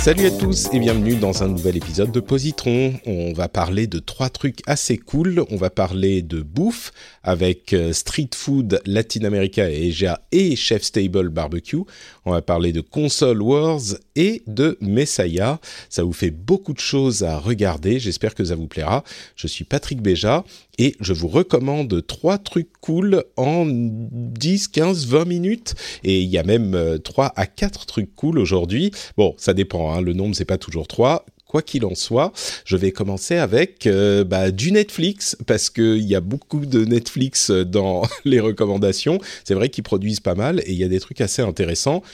Salut à tous et bienvenue dans un nouvel épisode de Positron. On va parler de trois trucs assez cool. On va parler de bouffe avec euh, Street Food Latin America et Asia et Chef Stable Barbecue. On va parler de Console Wars et de Messiah. Ça vous fait beaucoup de choses à regarder. J'espère que ça vous plaira. Je suis Patrick Béja et je vous recommande trois trucs cool en 10, 15, 20 minutes. Et il y a même euh, trois à quatre trucs cool aujourd'hui. Bon, ça dépend, hein, le nombre c'est pas toujours trois. Quoi qu'il en soit, je vais commencer avec euh, bah, du Netflix parce qu'il y a beaucoup de Netflix dans les recommandations. C'est vrai qu'ils produisent pas mal et il y a des trucs assez intéressants.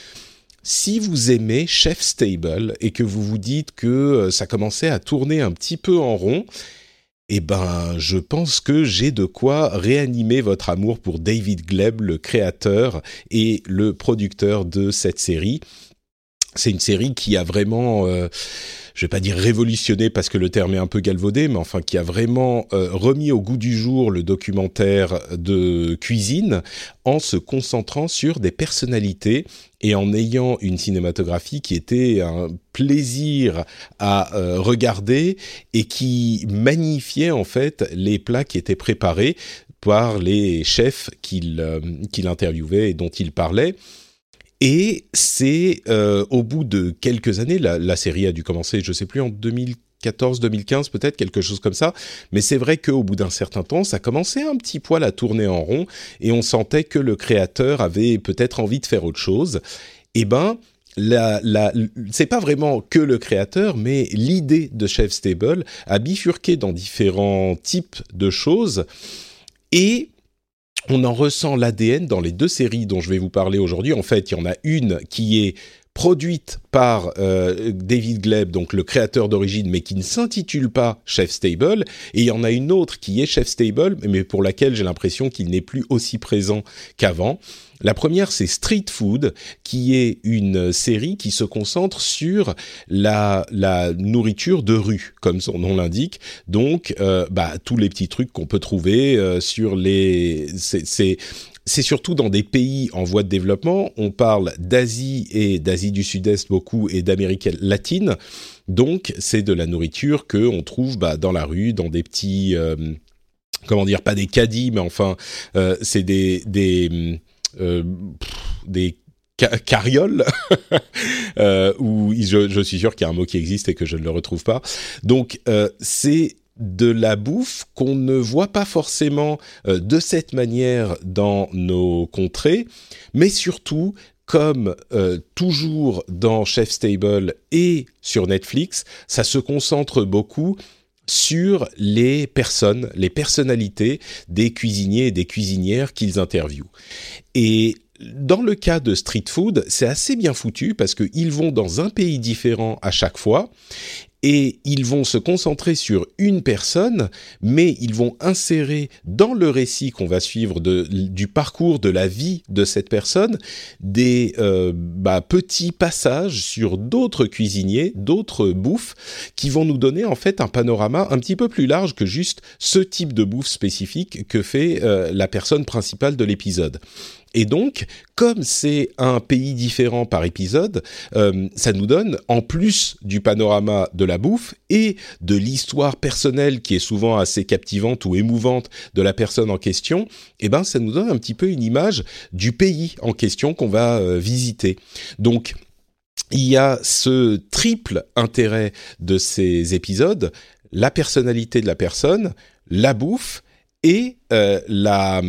Si vous aimez Chef Stable et que vous vous dites que euh, ça commençait à tourner un petit peu en rond, eh ben, je pense que j'ai de quoi réanimer votre amour pour David Gleb, le créateur et le producteur de cette série. C'est une série qui a vraiment, euh, je vais pas dire révolutionné parce que le terme est un peu galvaudé, mais enfin qui a vraiment euh, remis au goût du jour le documentaire de cuisine en se concentrant sur des personnalités et en ayant une cinématographie qui était un plaisir à euh, regarder et qui magnifiait en fait les plats qui étaient préparés par les chefs qu'il euh, qu'il interviewait et dont il parlait. Et c'est euh, au bout de quelques années, la, la, série a dû commencer, je sais plus, en 2014, 2015 peut-être, quelque chose comme ça. Mais c'est vrai qu'au bout d'un certain temps, ça commençait un petit poil à tourner en rond et on sentait que le créateur avait peut-être envie de faire autre chose. Eh ben, la, la, c'est pas vraiment que le créateur, mais l'idée de Chef Stable a bifurqué dans différents types de choses et on en ressent l'ADN dans les deux séries dont je vais vous parler aujourd'hui. En fait, il y en a une qui est produite par euh, David Gleb, donc le créateur d'origine, mais qui ne s'intitule pas Chef Stable, et il y en a une autre qui est Chef Stable, mais pour laquelle j'ai l'impression qu'il n'est plus aussi présent qu'avant. La première, c'est Street Food, qui est une série qui se concentre sur la, la nourriture de rue, comme son nom l'indique. Donc, euh, bah, tous les petits trucs qu'on peut trouver euh, sur les... C'est c'est surtout dans des pays en voie de développement. On parle d'Asie et d'Asie du Sud-Est beaucoup et d'Amérique latine. Donc, c'est de la nourriture que on trouve bah, dans la rue, dans des petits, euh, comment dire, pas des caddies, mais enfin, euh, c'est des des euh, des carrioles euh, où je, suis sûr qu'il y a un mot qui existe et que je ne le retrouve pas. Donc c'est de la bouffe qu'on ne voit pas forcément euh, de cette manière dans nos contrées, mais surtout comme euh, toujours dans Chef Stable et sur Netflix, ça se concentre beaucoup sur les personnes, les personnalités des cuisiniers et des cuisinières qu'ils interviewent. Et dans le cas de street food, c'est assez bien foutu parce qu'ils vont dans un pays différent à chaque fois et ils vont se concentrer sur une personne, mais ils vont insérer dans le récit qu'on va suivre du parcours de la vie de cette personne des euh, bah, petits passages sur d'autres cuisiniers, d'autres bouffes, qui vont nous donner en fait un panorama un petit peu plus large que juste ce type de bouffe spécifique que fait euh, la personne principale de l'épisode. Et donc, comme c'est un pays différent par épisode, euh, ça nous donne, en plus du panorama de la bouffe et de l'histoire personnelle qui est souvent assez captivante ou émouvante de la personne en question, eh ben, ça nous donne un petit peu une image du pays en question qu'on va euh, visiter. Donc, il y a ce triple intérêt de ces épisodes, la personnalité de la personne, la bouffe et euh, la,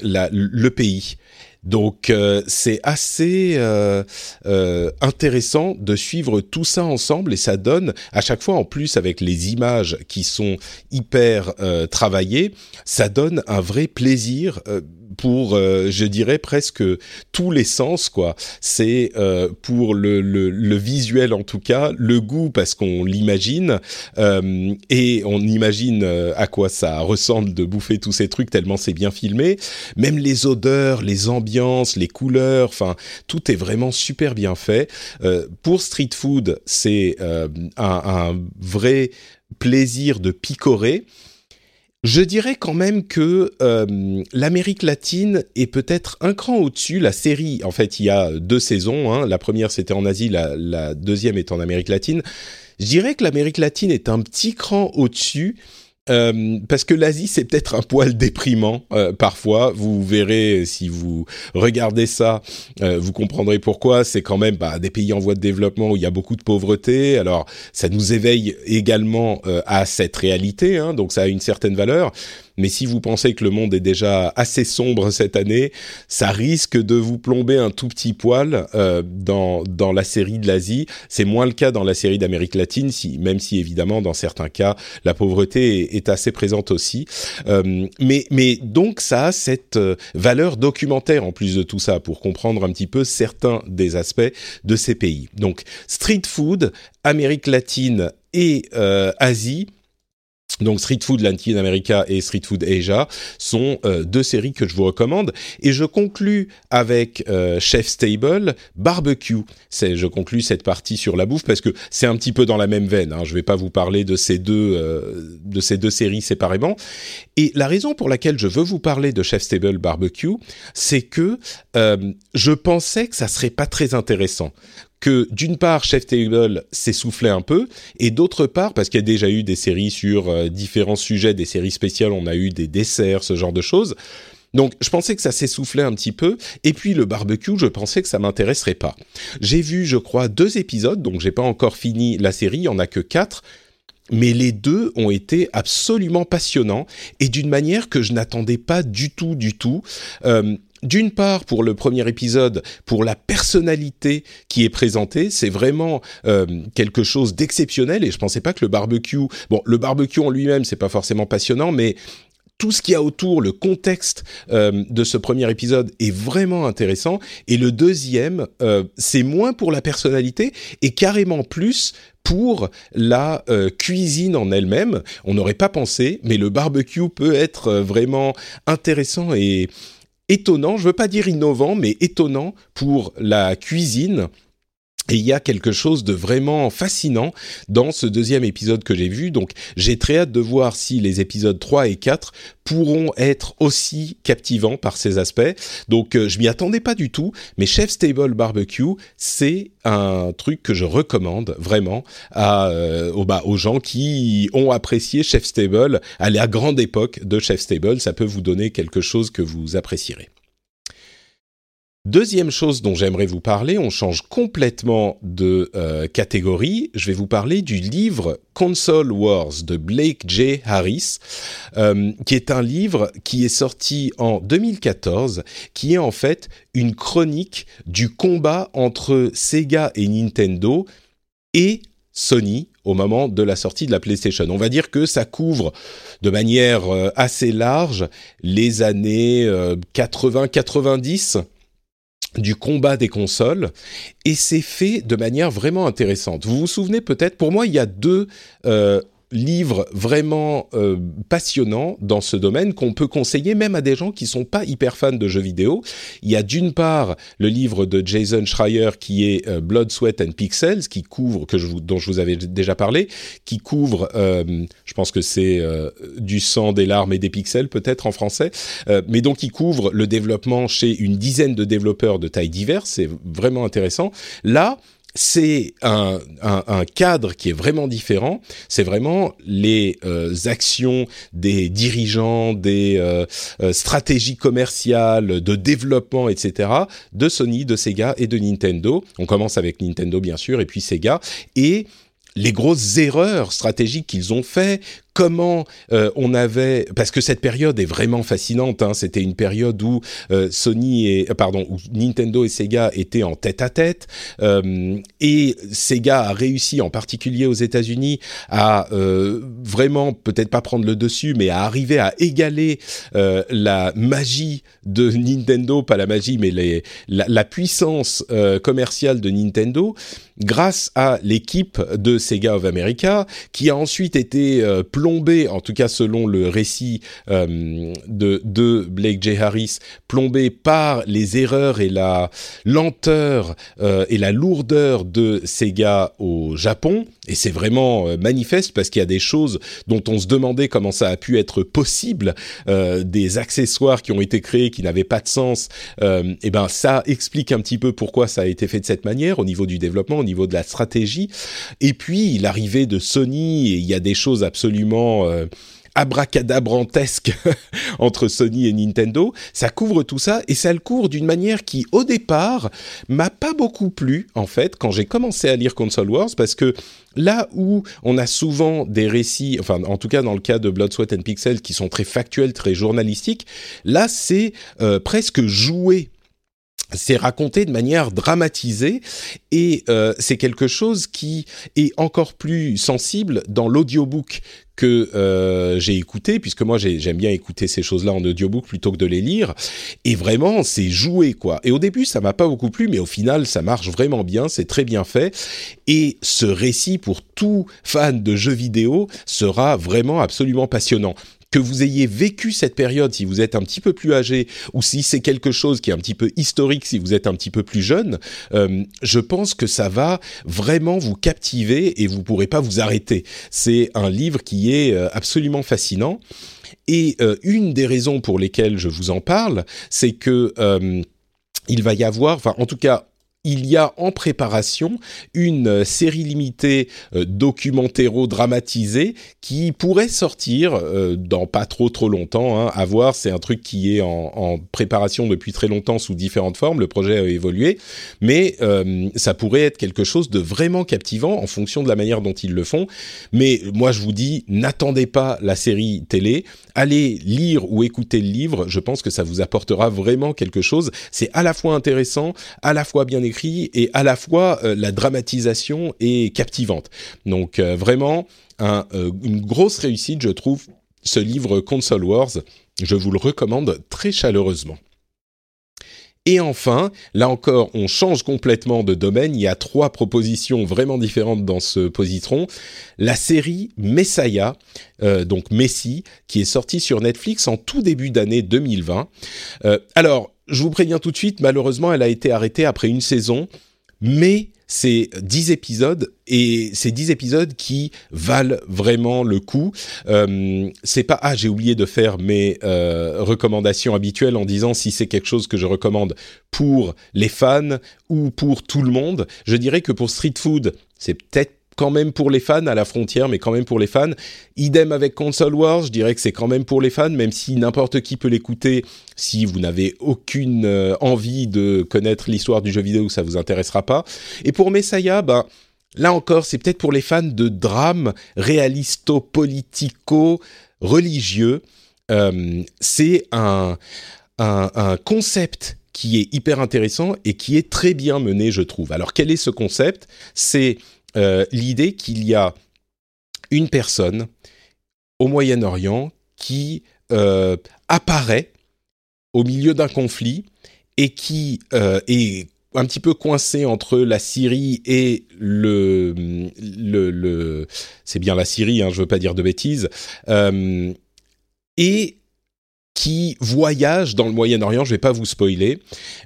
la, le pays. Donc euh, c'est assez euh, euh, intéressant de suivre tout ça ensemble et ça donne à chaque fois en plus avec les images qui sont hyper travaillées, ça donne un vrai plaisir pour, euh, je dirais presque tous les sens, quoi. C'est euh, pour le, le, le, visuel en tout cas, le goût parce qu'on l'imagine euh, et on imagine euh, à quoi ça ressemble de bouffer tous ces trucs tellement c'est bien filmé. Même les odeurs, les ambiances, les couleurs, enfin tout est vraiment super bien fait. Euh, pour Street Food, c'est un, un vrai plaisir de picorer. Je dirais quand même que euh, l'Amérique latine est peut-être un cran au-dessus. La série, en fait, il y a deux saisons. Hein. La première, c'était en Asie, la, la, deuxième est en Amérique latine. Je dirais que l'Amérique latine est un petit cran au-dessus. Euh, parce que l'Asie c'est peut-être un poil déprimant euh, parfois. Vous verrez si vous regardez ça, euh, vous comprendrez pourquoi. C'est quand même bah, des pays en voie de développement où il y a beaucoup de pauvreté. Alors ça nous éveille également à cette réalité, hein, donc ça a une certaine valeur. Mais si vous pensez que le monde est déjà assez sombre cette année, ça risque de vous plomber un tout petit poil euh, dans dans la série de l'Asie. C'est moins le cas dans la série d'Amérique latine, si, même si évidemment dans certains cas la pauvreté est, est assez présente aussi. Euh, mais mais donc ça a cette euh, valeur documentaire en plus de tout ça pour comprendre un petit peu certains des aspects de ces pays. Donc street food, Amérique latine et euh, Asie donc Street Food Latin America et Street Food Asia sont euh, deux séries que je vous recommande et je conclus avec euh, Chef Stable Barbecue. Je conclus cette partie sur la bouffe parce que c'est un petit peu dans la même veine. Hein. Je vais pas vous parler de ces deux euh, de ces deux séries séparément. Et la raison pour laquelle je veux vous parler de Chef Stable Barbecue, c'est que je pensais que ça serait pas très intéressant que d'une part Chef Table s'essoufflait un peu et d'autre part parce qu'il y a déjà eu des séries sur euh, différents sujets, des séries spéciales, on a eu des desserts, ce genre de choses. Donc je pensais que ça s'essoufflait un petit peu et puis le barbecue, je pensais que ça m'intéresserait pas. J'ai vu je crois deux épisodes donc j'ai pas encore fini la série, il y en a que quatre mais les deux ont été absolument passionnants et d'une manière que je n'attendais pas du tout, du tout. Euh, d'une part pour le premier épisode, pour la personnalité qui est présentée, c'est vraiment euh, quelque chose d'exceptionnel et je pensais pas que le barbecue, bon, le barbecue en lui-même c'est pas forcément passionnant, mais tout ce qu'il y a autour, le contexte euh, de ce premier épisode est vraiment intéressant. Et le deuxième, euh, c'est moins pour la personnalité et carrément plus pour la euh, cuisine en elle-même. On n'aurait pas pensé, mais le barbecue peut être vraiment intéressant et étonnant, je veux pas dire innovant, mais étonnant pour la cuisine. Et il y a quelque chose de vraiment fascinant dans ce deuxième épisode que j'ai vu. Donc j'ai très hâte de voir si les épisodes 3 et 4 pourront être aussi captivants par ces aspects. Donc euh, je m'y attendais pas du tout, mais Chef Stable Barbecue, c'est un truc que je recommande vraiment à, euh, aux, bah, aux gens qui ont apprécié Chef Stable à la grande époque de Chef Stable. Ça peut vous donner quelque chose que vous apprécierez. Deuxième chose dont j'aimerais vous parler, on change complètement de euh, catégorie. Je vais vous parler du livre Console Wars de Blake J. Harris, euh, qui est un livre qui est sorti en 2014, qui est en fait une chronique du combat entre Sega et Nintendo et Sony au moment de la sortie de la PlayStation. On va dire que ça couvre de manière euh, assez large les années 80-90 du combat des consoles et c'est fait de manière vraiment intéressante. Vous vous souvenez peut-être, pour moi, il y a deux euh, livre vraiment euh, passionnant dans ce domaine qu'on peut conseiller même à des gens qui sont pas hyper fans de jeux vidéo. Il y a d'une part le livre de Jason Schreier qui est euh, Blood, Sweat and Pixels qui couvre que je vous, dont je vous avais déjà parlé, qui couvre, euh, je pense que c'est euh, du sang, des larmes et des pixels peut-être en français, euh, mais donc il couvre le développement chez une dizaine de développeurs de tailles diverses. C'est vraiment intéressant. Là c'est un, cadre qui est vraiment différent. C'est vraiment les euh, actions des dirigeants, des euh, euh, stratégies commerciales, de développement, etc. de Sony, de Sega et de Nintendo. On commence avec Nintendo bien sûr et puis Sega et les grosses erreurs stratégiques qu'ils ont fait, comment euh, on avait parce que cette période est vraiment fascinante. Hein, C'était une période où euh, Sony et euh, pardon où Nintendo et Sega étaient en tête à tête et Sega a réussi en particulier aux États-Unis à vraiment peut-être pas prendre le dessus, mais à arriver à égaler la magie de Nintendo, pas la magie, mais les, la, la puissance commerciale de Nintendo grâce à l'équipe de Sega of America qui a ensuite été plombé, en tout cas selon le récit euh, de, Blake J. Harris, plombé par les erreurs et la lenteur euh, et la lourdeur de Sega au Japon. Et c'est vraiment euh, manifeste parce qu'il y a des choses dont on se demandait comment ça a pu être possible, des accessoires qui ont été créés qui n'avaient pas de sens. et ben ça explique un petit peu pourquoi ça a été fait de cette manière au niveau du développement, au niveau de la stratégie. Et puis l'arrivée de Sony, il y a des choses absolument euh, abracadabrantesque entre Sony et Nintendo, ça couvre tout ça et ça le couvre d'une manière qui au départ m'a pas beaucoup plu en fait quand j'ai commencé à lire Console Wars parce que là où on a souvent des récits, enfin en tout cas dans le cas de Blood, Sweat and Pixels qui sont très factuels, très journalistiques, là c'est euh, presque joué c'est raconté de manière dramatisée et euh, c'est quelque chose qui est encore plus sensible dans l'audiobook que euh, j'ai écouté, puisque moi j'aime bien écouter ces choses-là en audiobook plutôt que de les lire. Et vraiment, c'est joué quoi. Et au début, ça m'a pas beaucoup plu, mais au final, ça marche vraiment bien, c'est très bien fait. Et ce récit pour tout fan de jeux vidéo sera vraiment absolument passionnant que vous ayez vécu cette période si vous êtes un petit peu plus âgé ou si c'est quelque chose qui est un petit peu historique si vous êtes un petit peu plus jeune, euh, je pense que ça va vraiment vous captiver et vous pourrez pas vous arrêter. C'est un livre qui est euh, absolument fascinant. Et euh, une des raisons pour lesquelles je vous en parle, c'est que il va y avoir, enfin en tout cas il y a en préparation une euh, série limitée euh, documentéro-dramatisée qui pourrait sortir euh, dans pas trop trop longtemps. Hein. À voir, c'est un truc qui est en, préparation depuis très longtemps sous différentes formes. Le projet a évolué, mais ça pourrait être quelque chose de vraiment captivant en fonction de la manière dont ils le font. Mais moi, je vous dis, n'attendez pas la série télé. Allez lire ou écouter le livre. Je pense que ça vous apportera vraiment quelque chose. C'est à la fois intéressant, à la fois bien écrit et à la fois euh, la dramatisation est captivante. Donc euh, vraiment euh, une grosse réussite, je trouve, ce livre Console Wars. Je vous le recommande très chaleureusement. Et enfin, là encore, on change complètement de domaine. Il y a trois propositions vraiment différentes dans ce positron. La série Messiah, donc Messi, qui est sortie sur Netflix en tout début d'année 2020. alors, je vous préviens tout de suite, malheureusement, elle a été arrêtée après une saison, mais c'est dix épisodes et c'est dix épisodes qui valent vraiment le coup. Euh, c'est pas ah j'ai oublié de faire mes euh, recommandations habituelles en disant si c'est quelque chose que je recommande pour les fans ou pour tout le monde. Je dirais que pour Street Food c'est peut-être quand même pour les fans à la frontière, mais quand même pour les fans. Idem avec Console Wars, je dirais que c'est quand même pour les fans, même si n'importe qui peut l'écouter. Si vous n'avez aucune euh, envie de connaître l'histoire du jeu vidéo, ça vous intéressera pas. Et pour Messiah, ben là encore, c'est peut-être pour les fans de drames réalisto-politico religieux. Euh, c'est un, un, concept qui est hyper intéressant et qui est très bien mené, je trouve. Alors quel est ce concept? C'est l'idée qu'il y a une personne au Moyen-Orient qui euh, apparaît au milieu d'un conflit et qui euh, est un petit peu coincé entre la Syrie et le, le, c'est bien la Syrie, hein, je veux pas dire de bêtises, et qui voyage dans le Moyen-Orient. Je vais pas vous spoiler,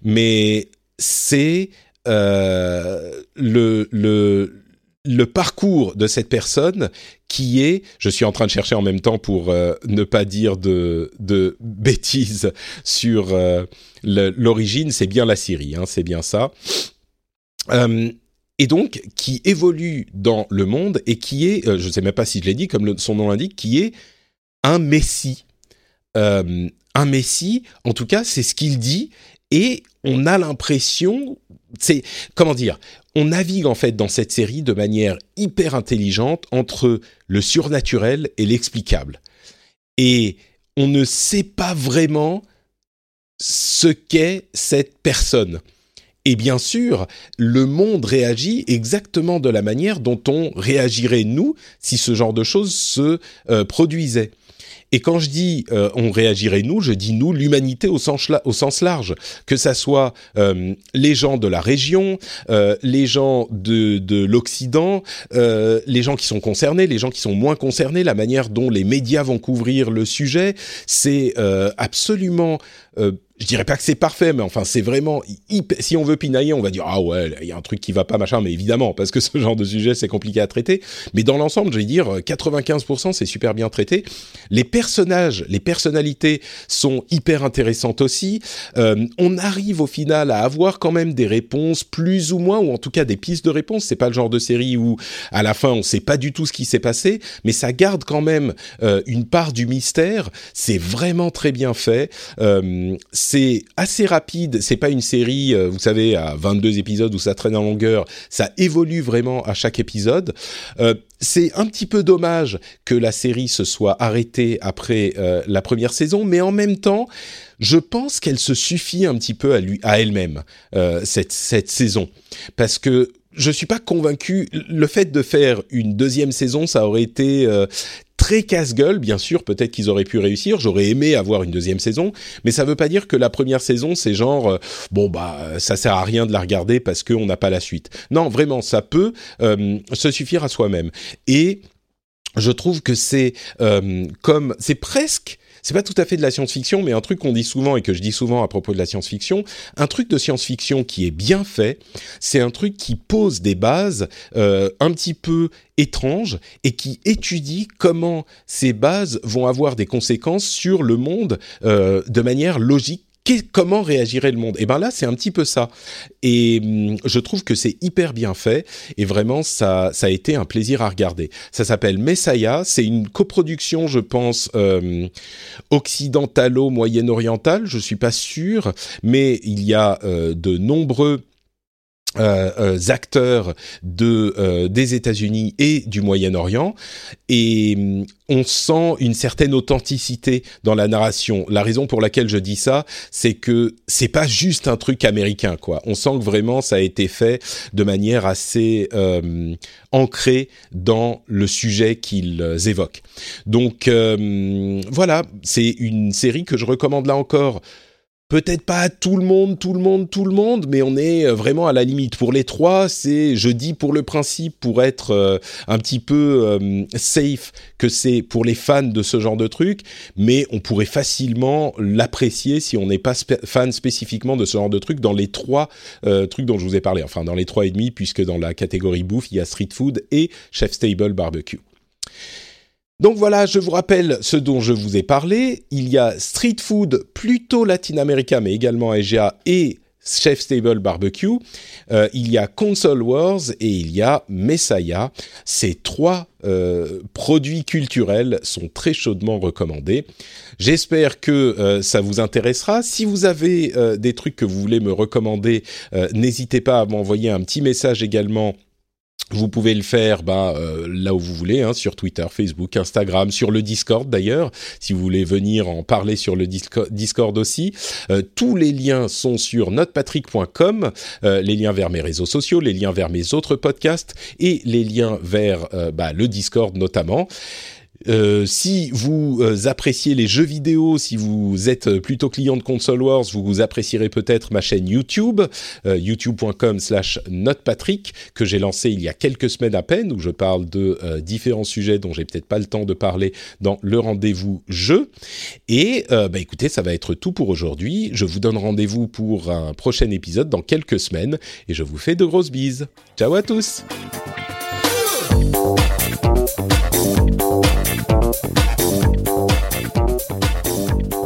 mais c'est le, le le parcours de cette personne qui est, je suis en train de chercher en même temps pour euh, ne pas dire de, bêtises sur euh, l'origine, c'est bien la Syrie, hein, c'est bien ça. Euh, et donc, qui évolue dans le monde et qui est, je ne sais même pas si je l'ai dit, comme son nom l'indique, qui est un messie. un messie, en tout cas, c'est ce qu'il dit, et on a l'impression, c'est comment dire, on navigue en fait dans cette série de manière hyper intelligente entre le surnaturel et l'explicable. Et on ne sait pas vraiment ce qu'est cette personne. Et bien sûr, le monde réagit exactement de la manière dont on réagirait nous si ce genre de choses se euh, produisait. Et quand je dis euh, on réagirait nous, je dis nous, l'humanité au sens, large, que ça soit euh, les gens de la région, euh, les gens de, de l'Occident, euh, les gens qui sont concernés, les gens qui sont moins concernés, la manière dont les médias vont couvrir le sujet, c'est euh, je dirais pas que c'est parfait, mais enfin c'est vraiment si on veut pinailler, on va dire ah ouais, il y a un truc qui va pas machin, mais évidemment parce que ce genre de sujet c'est compliqué à traiter. Mais dans l'ensemble, je vais dire 95% c'est super bien traité. Les personnages, les personnalités sont hyper intéressantes aussi. Euh, on arrive au final à avoir quand même des réponses plus ou moins, ou en tout cas des pistes de réponses. C'est pas le genre de série où à la fin on sait pas du tout ce qui s'est passé, mais ça garde quand même euh, une part du mystère. C'est vraiment très bien fait. Euh, c'est assez rapide. C'est pas une série, euh, vous savez, à 22 épisodes où ça traîne en longueur. Ça évolue vraiment à chaque épisode. Euh, c'est un petit peu dommage que la série se soit arrêtée après euh, la première saison, mais en même temps, je pense qu'elle se suffit un petit peu à lui, à elle-même cette cette saison, parce que je suis pas convaincu. Le fait de faire une deuxième saison, ça aurait été très casse-gueule, bien sûr, peut-être qu'ils auraient pu réussir, j'aurais aimé avoir une deuxième saison, mais ça veut pas dire que la première saison, c'est genre, euh, bon, bah, ça sert à rien de la regarder parce qu'on n'a pas la suite. Non, vraiment, ça peut euh, se suffire à soi-même. Et je trouve que c'est euh, comme, c'est presque c'est pas tout à fait de la science-fiction, mais un truc qu'on dit souvent et que je dis souvent à propos de la science-fiction, un truc de science-fiction qui est bien fait, c'est un truc qui pose des bases euh, un petit peu étranges et qui étudie comment ces bases vont avoir des conséquences sur le monde euh, de manière logique comment réagirait le monde? Et ben là, c'est un petit peu ça. Et hum, je trouve que c'est hyper bien fait et vraiment ça, a été un plaisir à regarder. Ça s'appelle Messiah. C'est une coproduction, je pense, euh, occidentalo-moyen-orientale. Je suis pas sûr, mais il y a euh, de nombreux euh, euh, acteurs de euh, des États-Unis et du Moyen-Orient et mm, on sent une certaine authenticité dans la narration. La raison pour laquelle je dis ça, c'est que c'est pas juste un truc américain quoi. On sent que vraiment ça a été fait de manière assez ancrée dans le sujet qu'ils évoquent. Donc voilà, c'est une série que je recommande là encore peut-être pas tout le monde, tout le monde, tout le monde, mais on est euh, vraiment à la limite. Pour les trois, c'est, je dis pour le principe, pour être euh, un petit peu euh, safe, que c'est pour les fans de ce genre de truc, mais on pourrait facilement l'apprécier si on n'est pas fan spécifiquement de ce genre de truc dans les trois trucs dont je vous ai parlé. Enfin, dans les trois et demi, puisque dans la catégorie bouffe, il y a street food et chef stable barbecue. Donc voilà, je vous rappelle ce dont je vous ai parlé. Il y a Street Food plutôt latino-américain, mais également EGA et Chef Stable Barbecue. Euh, il y a Console Wars et il y a Messiah. Ces trois euh, produits culturels sont très chaudement recommandés. J'espère que euh, ça vous intéressera. Si vous avez des trucs que vous voulez me recommander, n'hésitez pas à m'envoyer un petit message également vous pouvez le faire bah, euh, là où vous voulez, hein, sur Twitter, Facebook, Instagram, sur le Discord d'ailleurs, si vous voulez venir en parler sur le Discord aussi. Euh, tous les liens sont sur notepatrick.com, euh, les liens vers mes réseaux sociaux, les liens vers mes autres podcasts et les liens vers bah, le Discord notamment. Euh, si vous euh, appréciez les jeux vidéo, si vous êtes plutôt client de Console Wars, vous, vous apprécierez peut-être ma chaîne YouTube, euh, youtube.com slash notepatrick, que j'ai lancé il y a quelques semaines à peine, où je parle de différents sujets dont j'ai peut-être pas le temps de parler dans le rendez-vous jeu. Et bah écoutez, ça va être tout pour aujourd'hui. Je vous donne rendez-vous pour un prochain épisode dans quelques semaines, et je vous fais de grosses bises. Ciao à tous Thank you.